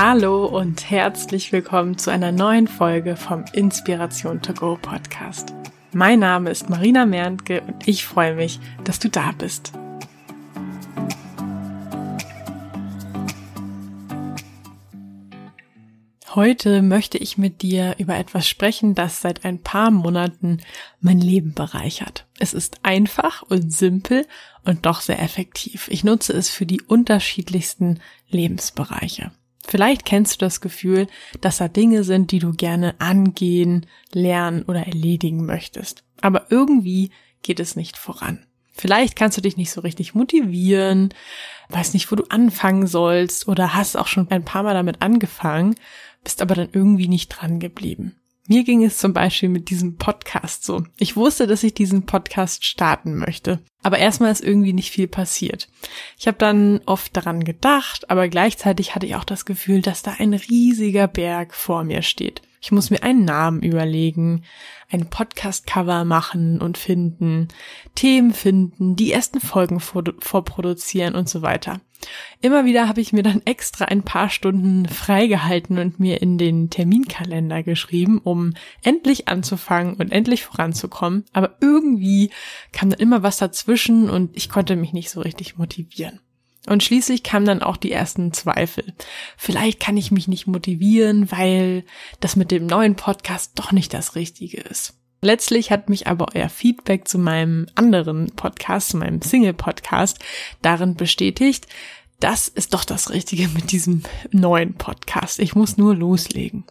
Hallo und herzlich willkommen zu einer neuen Folge vom Inspiration to Go Podcast. Mein Name ist Marina Merntke und ich freue mich, dass du da bist. Heute möchte ich mit dir über etwas sprechen, das seit ein paar Monaten mein Leben bereichert. Es ist einfach und simpel und doch sehr effektiv. Ich nutze es für die unterschiedlichsten Lebensbereiche. Vielleicht kennst du das Gefühl, dass da Dinge sind, die du gerne angehen, lernen oder erledigen möchtest. Aber irgendwie geht es nicht voran. Vielleicht kannst du dich nicht so richtig motivieren, weißt nicht, wo du anfangen sollst oder hast auch schon ein paar Mal damit angefangen, bist aber dann irgendwie nicht dran geblieben. Mir ging es zum Beispiel mit diesem Podcast so. Ich wusste, dass ich diesen Podcast starten möchte. Aber erstmal ist irgendwie nicht viel passiert. Ich habe dann oft daran gedacht, aber gleichzeitig hatte ich auch das Gefühl, dass da ein riesiger Berg vor mir steht. Ich muss mir einen Namen überlegen, ein Podcast-Cover machen und finden, Themen finden, die ersten Folgen vorproduzieren und so weiter. Immer wieder habe ich mir dann extra ein paar Stunden freigehalten und mir in den Terminkalender geschrieben, um endlich anzufangen und endlich voranzukommen. Aber irgendwie kam dann immer was dazwischen und ich konnte mich nicht so richtig motivieren. Und schließlich kamen dann auch die ersten Zweifel. Vielleicht kann ich mich nicht motivieren, weil das mit dem neuen Podcast doch nicht das Richtige ist. Letztlich hat mich aber euer Feedback zu meinem anderen Podcast, zu meinem Single-Podcast, darin bestätigt, das ist doch das Richtige mit diesem neuen Podcast. Ich muss nur loslegen.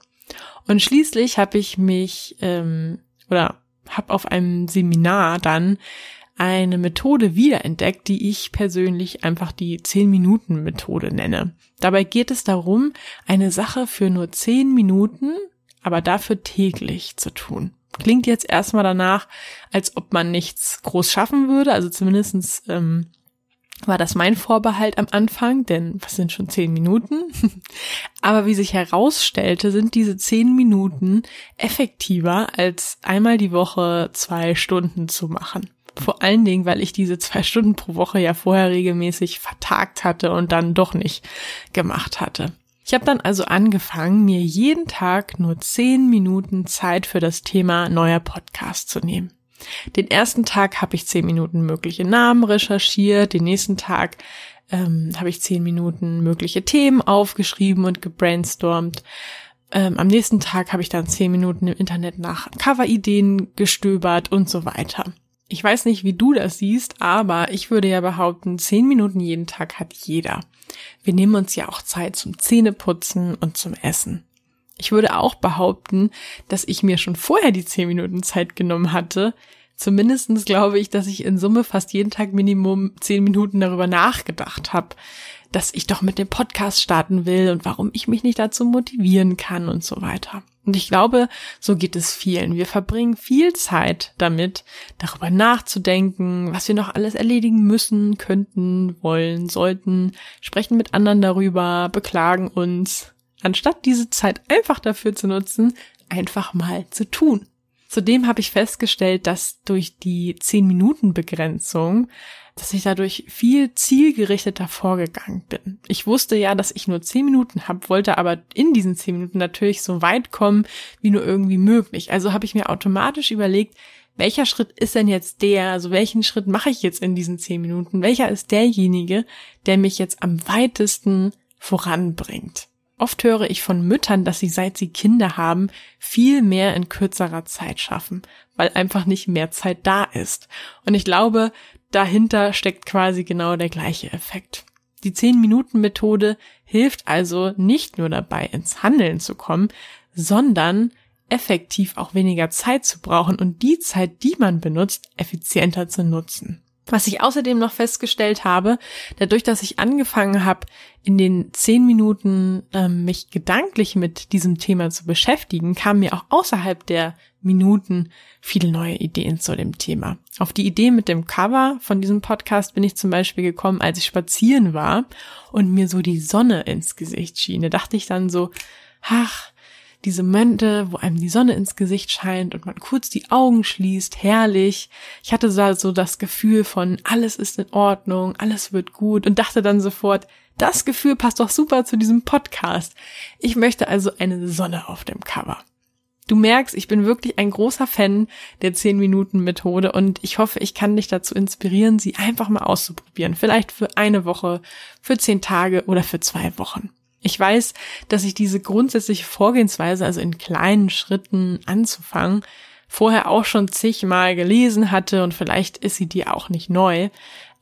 Und schließlich habe ich mich ähm, oder habe auf einem Seminar dann eine Methode wiederentdeckt, die ich persönlich einfach die 10-Minuten-Methode nenne. Dabei geht es darum, eine Sache für nur 10 Minuten, aber dafür täglich zu tun. Klingt jetzt erstmal danach, als ob man nichts groß schaffen würde, also zumindestens ähm, war das mein Vorbehalt am Anfang, denn was sind schon zehn Minuten? Aber wie sich herausstellte, sind diese zehn Minuten effektiver als einmal die Woche zwei Stunden zu machen. Vor allen Dingen, weil ich diese zwei Stunden pro Woche ja vorher regelmäßig vertagt hatte und dann doch nicht gemacht hatte. Ich habe dann also angefangen, mir jeden Tag nur zehn Minuten Zeit für das Thema neuer Podcast zu nehmen. Den ersten Tag habe ich zehn Minuten mögliche Namen recherchiert, den nächsten Tag ähm, habe ich zehn Minuten mögliche Themen aufgeschrieben und gebrainstormt. Ähm, am nächsten Tag habe ich dann zehn Minuten im Internet nach Coverideen gestöbert und so weiter. Ich weiß nicht, wie du das siehst, aber ich würde ja behaupten, zehn Minuten jeden Tag hat jeder. Wir nehmen uns ja auch Zeit zum Zähneputzen und zum Essen. Ich würde auch behaupten, dass ich mir schon vorher die zehn Minuten Zeit genommen hatte. Zumindestens glaube ich, dass ich in Summe fast jeden Tag Minimum zehn Minuten darüber nachgedacht habe, dass ich doch mit dem Podcast starten will und warum ich mich nicht dazu motivieren kann und so weiter. Und ich glaube, so geht es vielen. Wir verbringen viel Zeit damit, darüber nachzudenken, was wir noch alles erledigen müssen, könnten, wollen, sollten, sprechen mit anderen darüber, beklagen uns, anstatt diese Zeit einfach dafür zu nutzen, einfach mal zu tun. Zudem habe ich festgestellt, dass durch die 10-Minuten-Begrenzung dass ich dadurch viel zielgerichteter vorgegangen bin. Ich wusste ja, dass ich nur zehn Minuten habe, wollte aber in diesen zehn Minuten natürlich so weit kommen, wie nur irgendwie möglich. Also habe ich mir automatisch überlegt, welcher Schritt ist denn jetzt der, also welchen Schritt mache ich jetzt in diesen zehn Minuten? Welcher ist derjenige, der mich jetzt am weitesten voranbringt? Oft höre ich von Müttern, dass sie seit sie Kinder haben, viel mehr in kürzerer Zeit schaffen, weil einfach nicht mehr Zeit da ist. Und ich glaube, dahinter steckt quasi genau der gleiche Effekt. Die 10-Minuten-Methode hilft also nicht nur dabei, ins Handeln zu kommen, sondern effektiv auch weniger Zeit zu brauchen und die Zeit, die man benutzt, effizienter zu nutzen. Was ich außerdem noch festgestellt habe, dadurch, dass ich angefangen habe, in den zehn Minuten ähm, mich gedanklich mit diesem Thema zu beschäftigen, kamen mir auch außerhalb der Minuten viele neue Ideen zu dem Thema. Auf die Idee mit dem Cover von diesem Podcast bin ich zum Beispiel gekommen, als ich spazieren war und mir so die Sonne ins Gesicht schien. Da dachte ich dann so, ach, diese Momente, wo einem die Sonne ins Gesicht scheint und man kurz die Augen schließt, herrlich. Ich hatte so das Gefühl von, alles ist in Ordnung, alles wird gut und dachte dann sofort, Das Gefühl passt doch super zu diesem Podcast. Ich möchte also eine Sonne auf dem Cover. Du merkst, ich bin wirklich ein großer Fan der 10-Minuten-Methode und ich hoffe, ich kann dich dazu inspirieren, sie einfach mal auszuprobieren. Vielleicht für eine Woche, für zehn Tage oder für zwei Wochen. Ich weiß, dass ich diese grundsätzliche Vorgehensweise, also in kleinen Schritten anzufangen, vorher auch schon zigmal gelesen hatte und vielleicht ist sie dir auch nicht neu,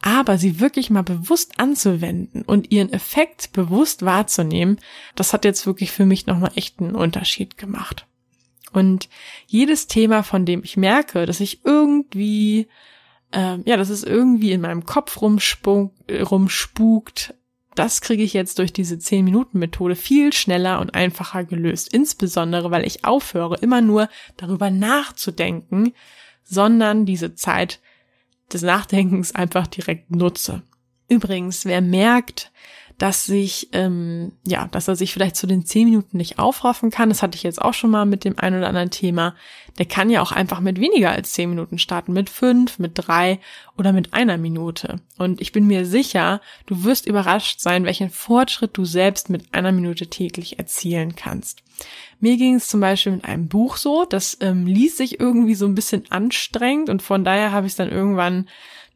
aber sie wirklich mal bewusst anzuwenden und ihren Effekt bewusst wahrzunehmen, das hat jetzt wirklich für mich nochmal echt einen Unterschied gemacht. Und jedes Thema, von dem ich merke, dass ich irgendwie, ähm, ja, dass es irgendwie in meinem Kopf rumspukt, rumspukt, das kriege ich jetzt durch diese 10-Minuten-Methode viel schneller und einfacher gelöst. Insbesondere, weil ich aufhöre, immer nur darüber nachzudenken, sondern diese Zeit des Nachdenkens einfach direkt nutze. Übrigens, wer merkt, dass sich, ähm, ja, dass er sich vielleicht zu den zehn Minuten nicht aufraffen kann. Das hatte ich jetzt auch schon mal mit dem ein oder anderen Thema. Der kann ja auch einfach mit weniger als zehn Minuten starten, mit fünf, mit drei oder mit einer Minute. Und ich bin mir sicher, du wirst überrascht sein, welchen Fortschritt du selbst mit einer Minute täglich erzielen kannst. Mir ging es zum Beispiel mit einem Buch so, das ähm, ließ sich irgendwie so ein bisschen anstrengend und von daher habe ich es dann irgendwann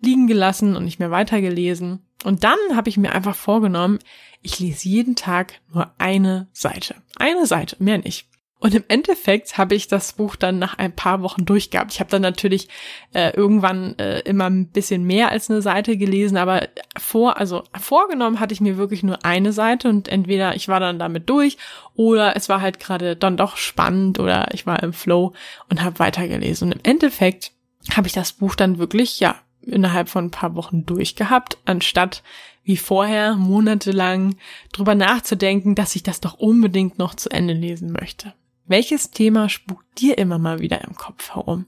liegen gelassen und nicht mehr weitergelesen. Und dann habe ich mir einfach vorgenommen, ich lese jeden Tag nur eine Seite. Eine Seite, mehr nicht. Und im Endeffekt habe ich das Buch dann nach ein paar Wochen durchgehabt. Ich habe dann natürlich äh, irgendwann äh, immer ein bisschen mehr als eine Seite gelesen, aber vor, also vorgenommen hatte ich mir wirklich nur eine Seite und entweder ich war dann damit durch oder es war halt gerade dann doch spannend oder ich war im Flow und habe weitergelesen. Und im Endeffekt habe ich das Buch dann wirklich, ja, innerhalb von ein paar Wochen durchgehabt, anstatt wie vorher monatelang drüber nachzudenken, dass ich das doch unbedingt noch zu Ende lesen möchte. Welches Thema spukt dir immer mal wieder im Kopf herum?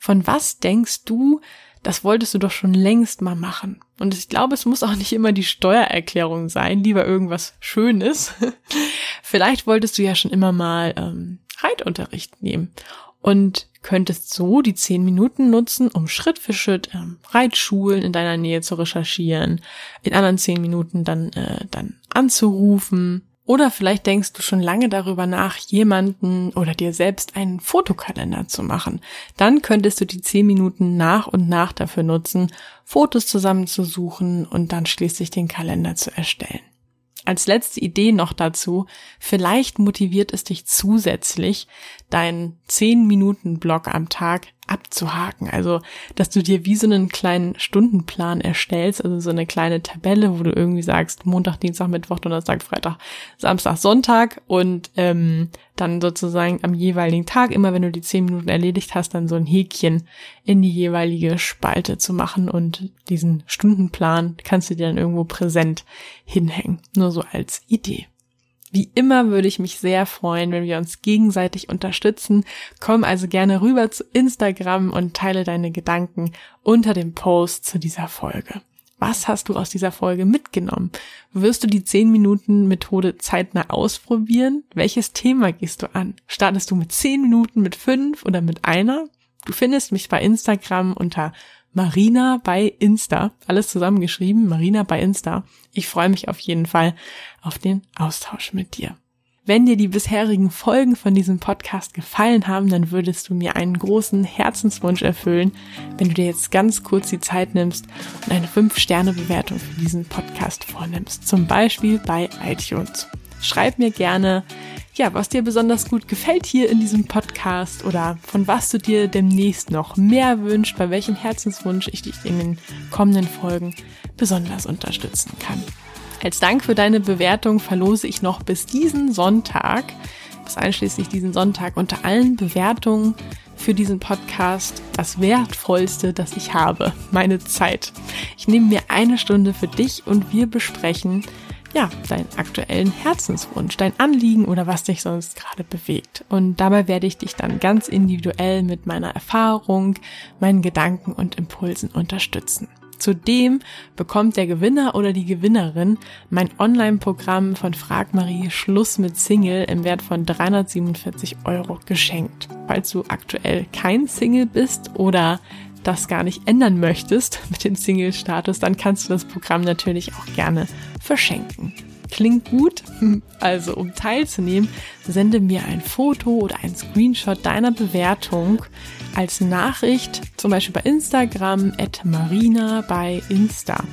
Von was denkst du, das wolltest du doch schon längst mal machen? Und ich glaube, es muss auch nicht immer die Steuererklärung sein, lieber irgendwas Schönes. Vielleicht wolltest du ja schon immer mal ähm, Reitunterricht nehmen und könntest so die zehn Minuten nutzen, um Schritt für Schritt ähm, Reitschulen in deiner Nähe zu recherchieren, in anderen zehn Minuten dann, äh, dann anzurufen. Oder vielleicht denkst du schon lange darüber nach, jemanden oder dir selbst einen Fotokalender zu machen. Dann könntest du die zehn Minuten nach und nach dafür nutzen, Fotos zusammenzusuchen und dann schließlich den Kalender zu erstellen. Als letzte Idee noch dazu, vielleicht motiviert es dich zusätzlich, deinen 10 Minuten Block am Tag abzuhaken. Also, dass du dir wie so einen kleinen Stundenplan erstellst, also so eine kleine Tabelle, wo du irgendwie sagst, Montag, Dienstag, Mittwoch, Donnerstag, Freitag, Samstag, Sonntag und ähm, dann sozusagen am jeweiligen Tag, immer wenn du die zehn Minuten erledigt hast, dann so ein Häkchen in die jeweilige Spalte zu machen und diesen Stundenplan kannst du dir dann irgendwo präsent hinhängen. Nur so als Idee. Wie immer würde ich mich sehr freuen, wenn wir uns gegenseitig unterstützen. Komm also gerne rüber zu Instagram und teile deine Gedanken unter dem Post zu dieser Folge. Was hast du aus dieser Folge mitgenommen? Wirst du die 10 Minuten Methode zeitnah ausprobieren? Welches Thema gehst du an? Startest du mit 10 Minuten, mit 5 oder mit einer? Du findest mich bei Instagram unter Marina bei Insta. Alles zusammengeschrieben, Marina bei Insta. Ich freue mich auf jeden Fall auf den Austausch mit dir. Wenn dir die bisherigen Folgen von diesem Podcast gefallen haben, dann würdest du mir einen großen Herzenswunsch erfüllen, wenn du dir jetzt ganz kurz die Zeit nimmst und eine 5-Sterne-Bewertung für diesen Podcast vornimmst. Zum Beispiel bei iTunes. Schreib mir gerne, ja, was dir besonders gut gefällt hier in diesem Podcast oder von was du dir demnächst noch mehr wünscht, bei welchem Herzenswunsch ich dich in den kommenden Folgen besonders unterstützen kann. Als Dank für deine Bewertung verlose ich noch bis diesen Sonntag, bis einschließlich diesen Sonntag unter allen Bewertungen für diesen Podcast das Wertvollste, das ich habe, meine Zeit. Ich nehme mir eine Stunde für dich und wir besprechen, ja, deinen aktuellen Herzenswunsch, dein Anliegen oder was dich sonst gerade bewegt. Und dabei werde ich dich dann ganz individuell mit meiner Erfahrung, meinen Gedanken und Impulsen unterstützen. Zudem bekommt der Gewinner oder die Gewinnerin mein Online-Programm von Frag Marie Schluss mit Single im Wert von 347 Euro geschenkt. Falls du aktuell kein Single bist oder das gar nicht ändern möchtest mit dem Single-Status, dann kannst du das Programm natürlich auch gerne verschenken. Klingt gut? Also, um teilzunehmen, sende mir ein Foto oder ein Screenshot deiner Bewertung als Nachricht, zum Beispiel bei Instagram, at marina bei Insta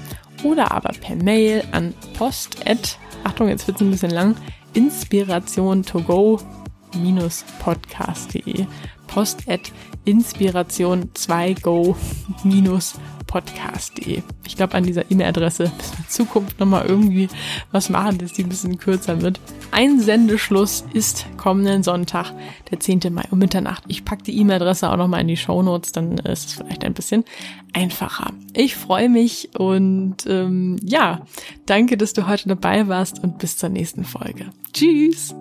oder aber per Mail an post at, Achtung, jetzt wird es ein bisschen lang, inspiration to go podcast.de post at inspiration2go-podcast.de. Ich glaube, an dieser E-Mail-Adresse müssen wir in Zukunft nochmal irgendwie was machen, dass die ein bisschen kürzer wird. Ein Sendeschluss ist kommenden Sonntag, der 10. Mai um Mitternacht. Ich packe die E-Mail-Adresse auch nochmal in die Show Notes, dann ist es vielleicht ein bisschen einfacher. Ich freue mich und ähm, ja, danke, dass du heute dabei warst und bis zur nächsten Folge. Tschüss!